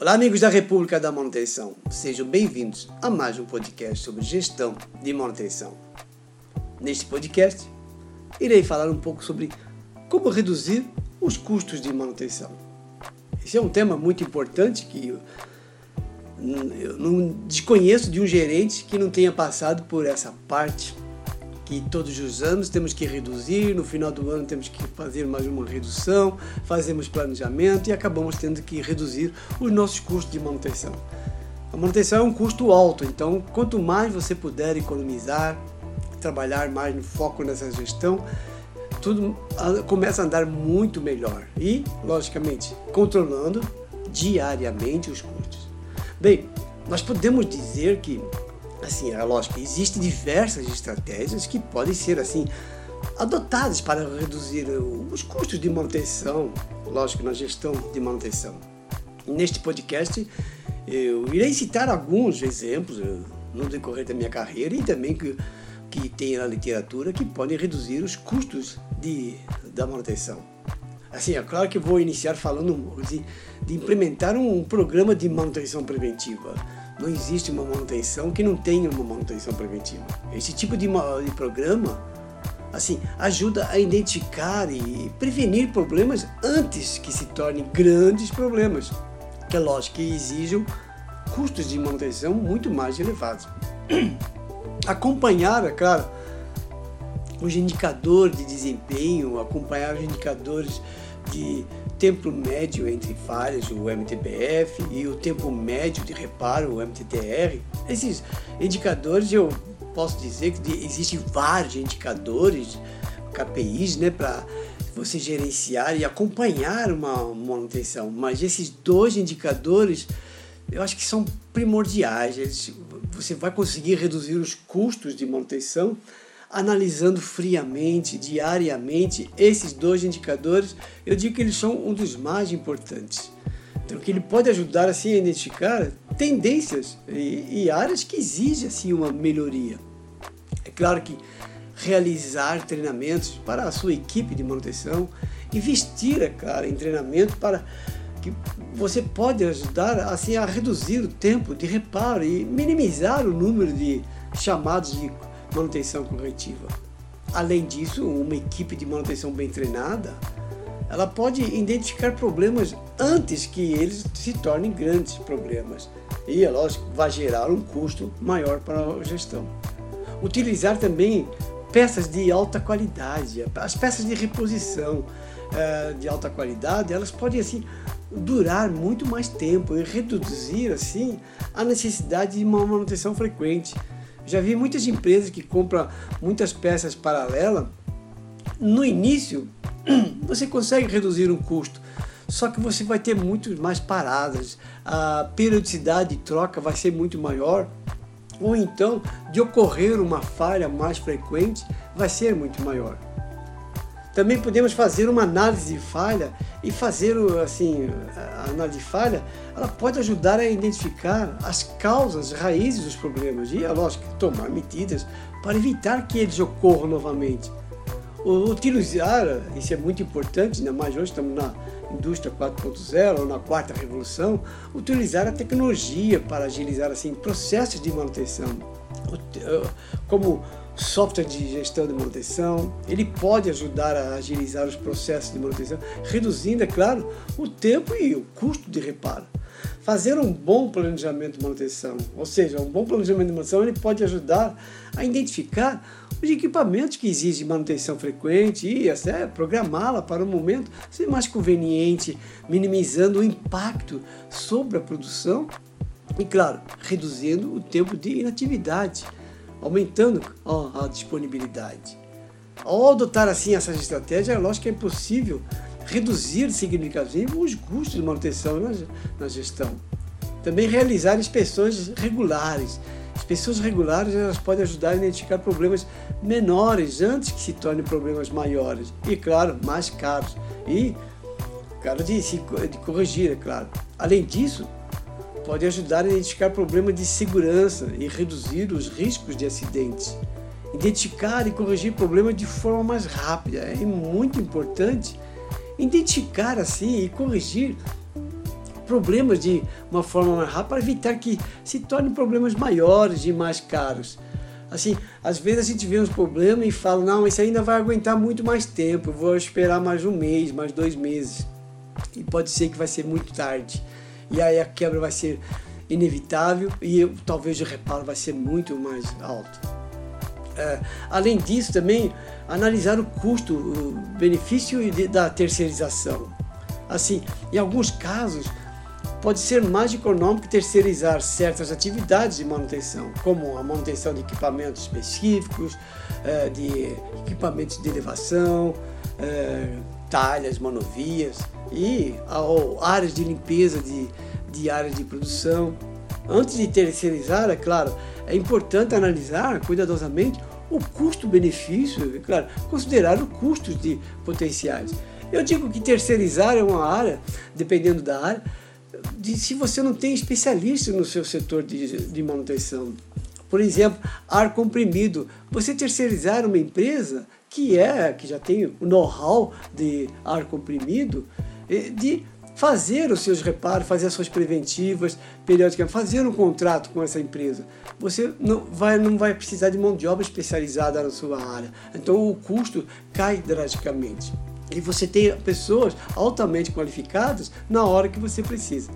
Olá, amigos da República da Manutenção. Sejam bem-vindos a mais um podcast sobre gestão de manutenção. Neste podcast, irei falar um pouco sobre como reduzir os custos de manutenção. Esse é um tema muito importante que eu, eu não desconheço de um gerente que não tenha passado por essa parte que todos os anos temos que reduzir, no final do ano temos que fazer mais uma redução, fazemos planejamento e acabamos tendo que reduzir os nossos custos de manutenção. A manutenção é um custo alto, então quanto mais você puder economizar, trabalhar mais no foco nessa gestão, tudo começa a andar muito melhor e, logicamente, controlando diariamente os custos. Bem, nós podemos dizer que assim, é lógico, existem diversas estratégias que podem ser assim adotadas para reduzir os custos de manutenção, lógico, na gestão de manutenção. Neste podcast eu irei citar alguns exemplos eh, no decorrer da minha carreira e também que, que tem na literatura que podem reduzir os custos de, da manutenção. Assim, é claro que vou iniciar falando de, de implementar um programa de manutenção preventiva não existe uma manutenção que não tenha uma manutenção preventiva. Esse tipo de, de programa assim, ajuda a identificar e prevenir problemas antes que se tornem grandes problemas, que é lógico que exijam custos de manutenção muito mais elevados. Acompanhar, é claro, os indicadores de desempenho, acompanhar os indicadores de tempo médio entre falhas, o MTBF, e o tempo médio de reparo, o MTTR. Esses indicadores eu posso dizer que existem vários indicadores, KPIs, né, para você gerenciar e acompanhar uma manutenção. Mas esses dois indicadores eu acho que são primordiais. Eles, você vai conseguir reduzir os custos de manutenção analisando friamente, diariamente, esses dois indicadores, eu digo que eles são um dos mais importantes. Então, que ele pode ajudar assim a identificar tendências e, e áreas que exigem assim uma melhoria. É claro que realizar treinamentos para a sua equipe de manutenção, investir, é claro, em treinamento para que você pode ajudar assim a reduzir o tempo de reparo e minimizar o número de chamados de manutenção corretiva. Além disso, uma equipe de manutenção bem treinada, ela pode identificar problemas antes que eles se tornem grandes problemas. E, é lógico, vai gerar um custo maior para a gestão. Utilizar também peças de alta qualidade, as peças de reposição é, de alta qualidade, elas podem assim durar muito mais tempo e reduzir assim a necessidade de uma manutenção frequente. Já vi muitas empresas que compram muitas peças paralelas. No início, você consegue reduzir um custo, só que você vai ter muito mais paradas, a periodicidade de troca vai ser muito maior, ou então de ocorrer uma falha mais frequente vai ser muito maior. Também podemos fazer uma análise de falha e fazer assim, a análise de falha, ela pode ajudar a identificar as causas, raízes dos problemas e, é lógico, tomar medidas para evitar que eles ocorram novamente. Utilizar, isso é muito importante, ainda mais hoje estamos na indústria 4.0 ou na quarta revolução, utilizar a tecnologia para agilizar assim processos de manutenção, como software de gestão de manutenção, ele pode ajudar a agilizar os processos de manutenção, reduzindo, é claro, o tempo e o custo de reparo. Fazer um bom planejamento de manutenção, ou seja, um bom planejamento de manutenção, ele pode ajudar a identificar os equipamentos que exigem manutenção frequente e até programá-la para um momento ser mais conveniente, minimizando o impacto sobre a produção e, claro, reduzindo o tempo de inatividade aumentando a disponibilidade. Ao adotar assim essas estratégias, é lógico que é possível reduzir significativamente os custos de manutenção na, na gestão. Também realizar inspeções regulares. Inspeções regulares elas podem ajudar a identificar problemas menores antes que se tornem problemas maiores e, claro, mais caros. E, claro, de, de corrigir, é claro. Além disso, pode ajudar a identificar problemas de segurança e reduzir os riscos de acidentes. Identificar e corrigir problemas de forma mais rápida é muito importante. Identificar assim e corrigir problemas de uma forma mais rápida para evitar que se tornem problemas maiores e mais caros. Assim, às vezes a gente vê uns problemas e fala, não, isso ainda vai aguentar muito mais tempo, vou esperar mais um mês, mais dois meses. E pode ser que vai ser muito tarde. E aí a quebra vai ser inevitável e talvez o reparo vai ser muito mais alto. É, além disso, também analisar o custo, o benefício da terceirização. Assim, em alguns casos, pode ser mais econômico terceirizar certas atividades de manutenção, como a manutenção de equipamentos específicos, é, de equipamentos de elevação, é, talhas, manovias e áreas de limpeza de, de áreas de produção. Antes de terceirizar, é claro, é importante analisar cuidadosamente o custo-benefício, é claro, considerar os custos de potenciais. Eu digo que terceirizar é uma área, dependendo da área, de se você não tem especialista no seu setor de, de manutenção. Por exemplo, ar comprimido. Você terceirizar uma empresa que é, que já tem o know-how de ar comprimido, eh, de fazer os seus reparos, fazer as suas preventivas periodicamente, fazer um contrato com essa empresa. Você não vai, não vai precisar de mão de obra especializada na sua área. Então o custo cai drasticamente. E você tem pessoas altamente qualificadas na hora que você precisa.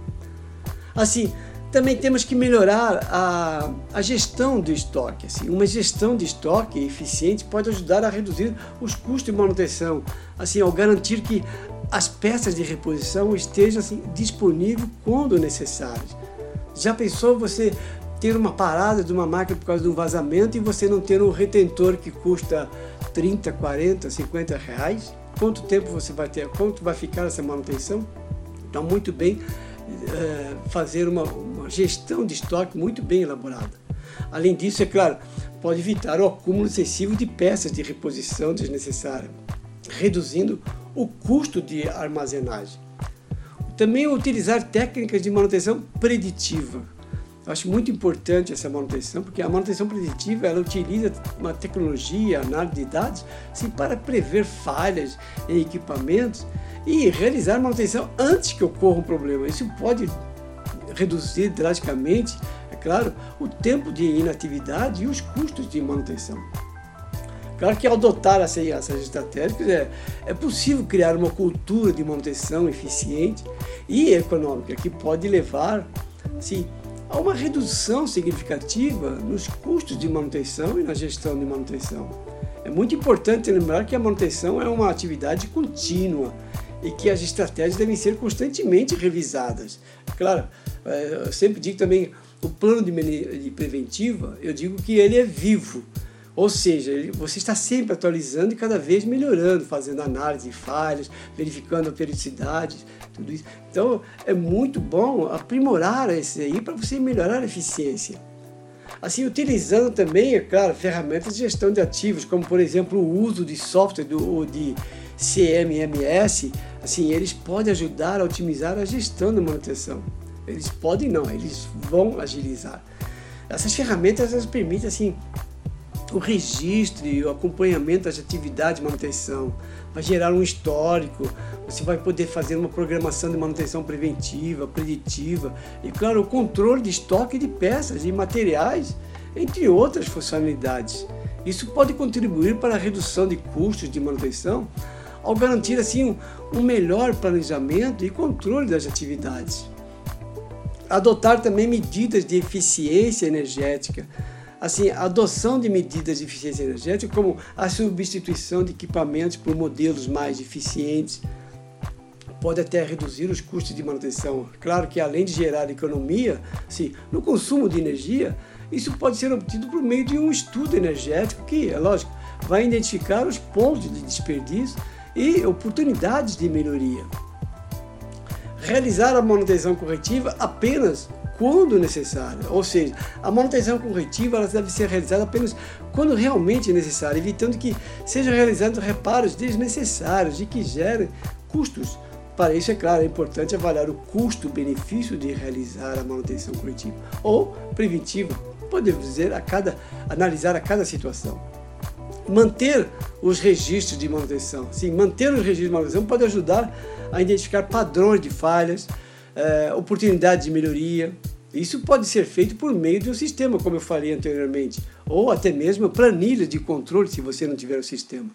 Assim, também temos que melhorar a, a gestão do estoque. Assim, uma gestão de estoque eficiente pode ajudar a reduzir os custos de manutenção, assim, ao garantir que as peças de reposição estejam assim, disponíveis quando necessário. Já pensou você ter uma parada de uma máquina por causa de um vazamento e você não ter um retentor que custa 30, 40, 50 reais? Quanto tempo você vai ter? Quanto vai ficar essa manutenção? Então, muito bem é, fazer uma gestão de estoque muito bem elaborada. Além disso, é claro, pode evitar o acúmulo excessivo de peças de reposição desnecessária, reduzindo o custo de armazenagem. Também utilizar técnicas de manutenção preditiva. Eu acho muito importante essa manutenção, porque a manutenção preditiva ela utiliza uma tecnologia, análise de dados, assim, para prever falhas em equipamentos e realizar manutenção antes que ocorra um problema. Isso pode reduzir drasticamente, é claro, o tempo de inatividade e os custos de manutenção. Claro que ao adotar essas, estratégias é, é possível criar uma cultura de manutenção eficiente e econômica que pode levar assim, a uma redução significativa nos custos de manutenção e na gestão de manutenção. É muito importante lembrar que a manutenção é uma atividade contínua e que as estratégias devem ser constantemente revisadas. Claro, é, eu sempre digo também o plano de preventiva, eu digo que ele é vivo ou seja, você está sempre atualizando e cada vez melhorando, fazendo análise de falhas, verificando a periodicidade, tudo isso. Então é muito bom aprimorar esse aí para você melhorar a eficiência. Assim, utilizando também, é claro, ferramentas de gestão de ativos, como por exemplo o uso de software do, de CMMS, assim, eles podem ajudar a otimizar a gestão da manutenção. Eles podem não, eles vão agilizar. Essas ferramentas elas permitem assim o registro e o acompanhamento das atividades de manutenção, vai gerar um histórico, você vai poder fazer uma programação de manutenção preventiva, preditiva e, claro, o controle de estoque de peças e materiais, entre outras funcionalidades. Isso pode contribuir para a redução de custos de manutenção, ao garantir assim um, melhor planejamento e controle das atividades. Adotar também medidas de eficiência energética, assim, a adoção de medidas de eficiência energética, como a substituição de equipamentos por modelos mais eficientes, pode até reduzir os custos de manutenção. Claro que além de gerar economia, assim, no consumo de energia, isso pode ser obtido por meio de um estudo energético que, é lógico, vai identificar os pontos de desperdício e oportunidades de melhoria. Realizar a manutenção corretiva apenas quando necessário. Ou seja, a manutenção corretiva ela deve ser realizada apenas quando realmente necessário, evitando que sejam realizados reparos desnecessários e que gerem custos. Para isso, é claro, é importante avaliar o custo-benefício de realizar a manutenção corretiva ou preventiva. Podemos dizer a cada analisar a cada situação. Manter os registros de manutenção. Sim, manter os registros de manutenção pode ajudar a identificar padrões de falhas, é, oportunidades de melhoria. Isso pode ser feito por meio de um sistema, como eu falei anteriormente, ou até mesmo planilha de controle se você não tiver o sistema.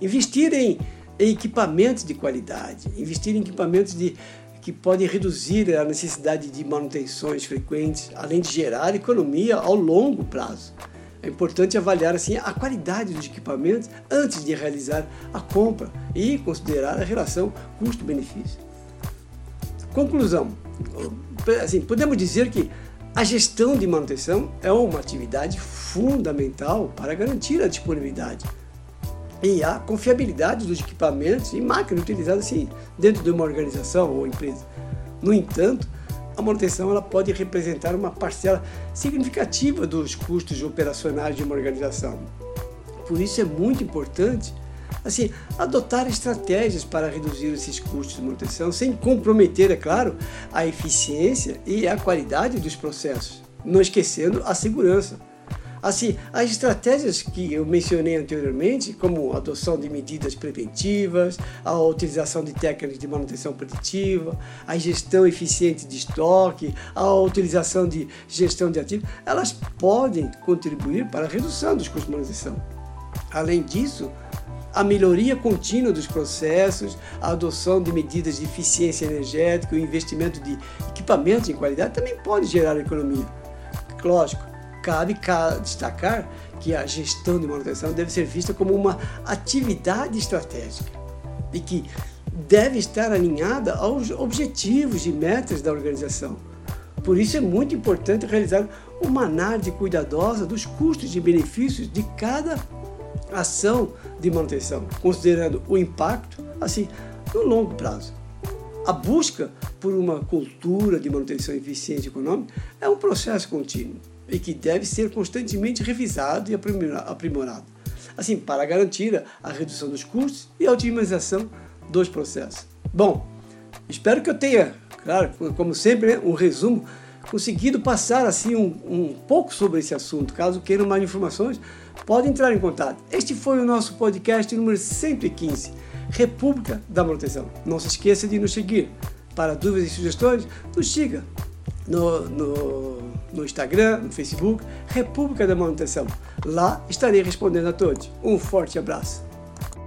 Investir em, em equipamentos de qualidade, investir em equipamentos de, que podem reduzir a necessidade de manutenções frequentes, além de gerar economia ao longo prazo. É importante avaliar assim a qualidade dos equipamentos antes de realizar a compra e considerar a relação custo-benefício. Conclusão: assim, podemos dizer que a gestão de manutenção é uma atividade fundamental para garantir a disponibilidade e a confiabilidade dos equipamentos e máquinas utilizadas assim, dentro de uma organização ou empresa. No entanto, a manutenção ela pode representar uma parcela significativa dos custos operacionais de uma organização. Por isso é muito importante assim, adotar estratégias para reduzir esses custos de manutenção, sem comprometer, é claro, a eficiência e a qualidade dos processos, não esquecendo a segurança. Assim, as estratégias que eu mencionei anteriormente, como a adoção de medidas preventivas, a utilização de técnicas de manutenção preditiva, a gestão eficiente de estoque, a utilização de gestão de ativos, elas podem contribuir para a redução dos custos de manutenção. Além disso, a melhoria contínua dos processos, a adoção de medidas de eficiência energética, o investimento de equipamentos de qualidade também pode gerar economia. Lógico, cabe destacar que a gestão de manutenção deve ser vista como uma atividade estratégica e que deve estar alinhada aos objetivos e metas da organização. Por isso é muito importante realizar uma análise cuidadosa dos custos e benefícios de cada ação de manutenção, considerando o impacto assim no longo prazo. A busca por uma cultura de manutenção eficiente econômica é um processo contínuo e que deve ser constantemente revisado e aprimorado, assim, para garantir a redução dos custos e a otimização dos processos. Bom, espero que eu tenha, claro, como sempre, né, um resumo, conseguido passar assim um, um pouco sobre esse assunto. Caso queiram mais informações, pode entrar em contato. Este foi o nosso podcast número 115, República da Manutenção. Não se esqueça de nos seguir. Para dúvidas e sugestões, nos siga no, no, no Instagram, no Facebook, República da Manutenção. Lá estarei respondendo a todos. Um forte abraço.